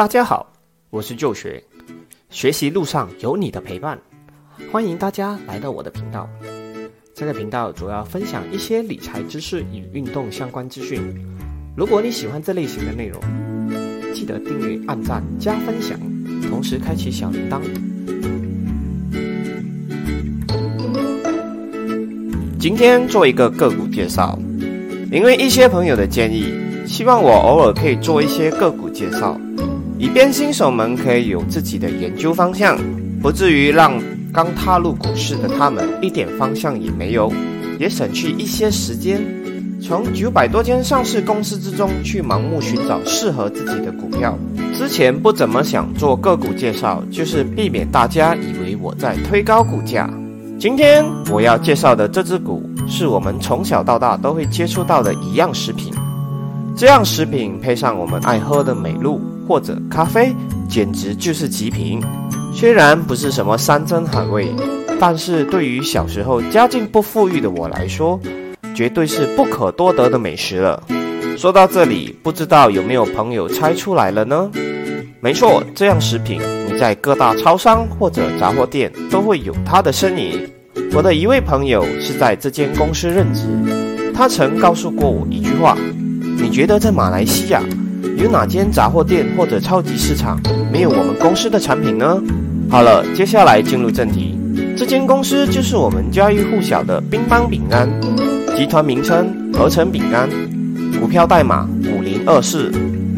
大家好，我是旧学，学习路上有你的陪伴，欢迎大家来到我的频道。这个频道主要分享一些理财知识与运动相关资讯。如果你喜欢这类型的内容，记得订阅、按赞、加分享，同时开启小铃铛。今天做一个个股介绍，因为一些朋友的建议，希望我偶尔可以做一些个股介绍。以便新手们可以有自己的研究方向，不至于让刚踏入股市的他们一点方向也没有，也省去一些时间，从九百多间上市公司之中去盲目寻找适合自己的股票。之前不怎么想做个股介绍，就是避免大家以为我在推高股价。今天我要介绍的这只股，是我们从小到大都会接触到的一样食品。这样食品配上我们爱喝的美露或者咖啡，简直就是极品。虽然不是什么山珍海味，但是对于小时候家境不富裕的我来说，绝对是不可多得的美食了。说到这里，不知道有没有朋友猜出来了呢？没错，这样食品你在各大超商或者杂货店都会有它的身影。我的一位朋友是在这间公司任职，他曾告诉过我一句话。你觉得在马来西亚有哪间杂货店或者超级市场没有我们公司的产品呢？好了，接下来进入正题，这间公司就是我们家喻户晓的乒乓饼干，集团名称合成饼干，股票代码五零二四。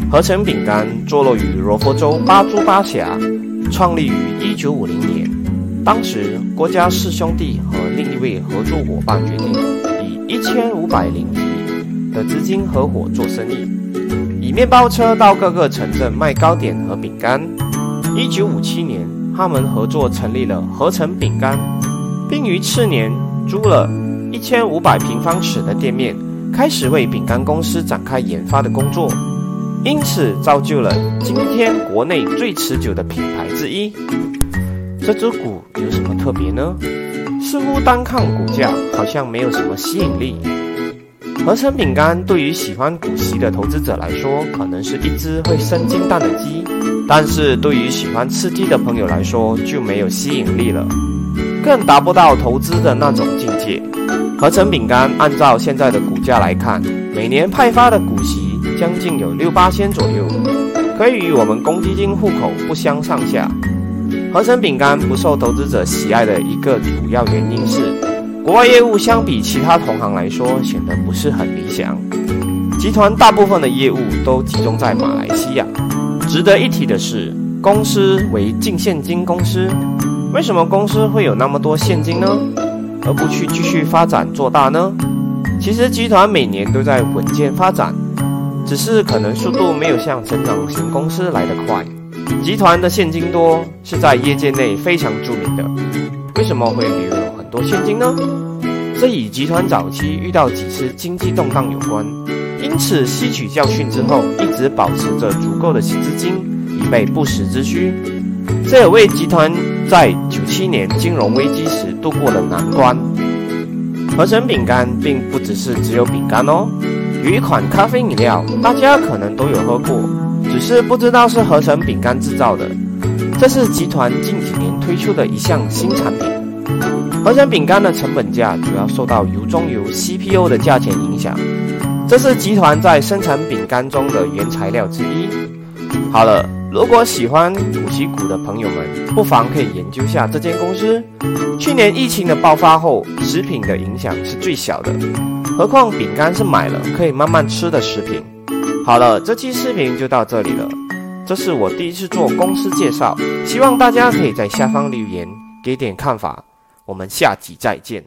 合成饼干坐落于罗佛州巴珠巴峡，创立于一九五零年。当时郭家四兄弟和另一位合作伙伴决定以一千五百零的资金合伙做生意，以面包车到各个城镇卖糕点和饼干。一九五七年，他们合作成立了合成饼干，并于次年租了一千五百平方尺的店面，开始为饼干公司展开研发的工作，因此造就了今天国内最持久的品牌之一。这只股有什么特别呢？似乎单看股价好像没有什么吸引力。合成饼干对于喜欢股息的投资者来说，可能是一只会生金蛋的鸡；但是对于喜欢吃鸡的朋友来说，就没有吸引力了，更达不到投资的那种境界。合成饼干按照现在的股价来看，每年派发的股息将近有六八千左右，可以与我们公积金户口不相上下。合成饼干不受投资者喜爱的一个主要原因是。国外业务相比其他同行来说，显得不是很理想。集团大部分的业务都集中在马来西亚。值得一提的是，公司为净现金公司。为什么公司会有那么多现金呢？而不去继续发展做大呢？其实集团每年都在稳健发展，只是可能速度没有像成长型公司来得快。集团的现金多是在业界内非常著名的。为什么会留多现金呢？这与集团早期遇到几次经济动荡有关，因此吸取教训之后，一直保持着足够的资金以备不时之需。这也为集团在九七年金融危机时度过了难关。合成饼干并不只是只有饼干哦，有一款咖啡饮料，大家可能都有喝过，只是不知道是合成饼干制造的。这是集团近几年推出的一项新产品。合成饼干的成本价主要受到油中油 CPU 的价钱影响，这是集团在生产饼干中的原材料之一。好了，如果喜欢主题股的朋友们，不妨可以研究下这间公司。去年疫情的爆发后，食品的影响是最小的，何况饼干是买了可以慢慢吃的食品。好了，这期视频就到这里了。这是我第一次做公司介绍，希望大家可以在下方留言给点看法。我们下集再见。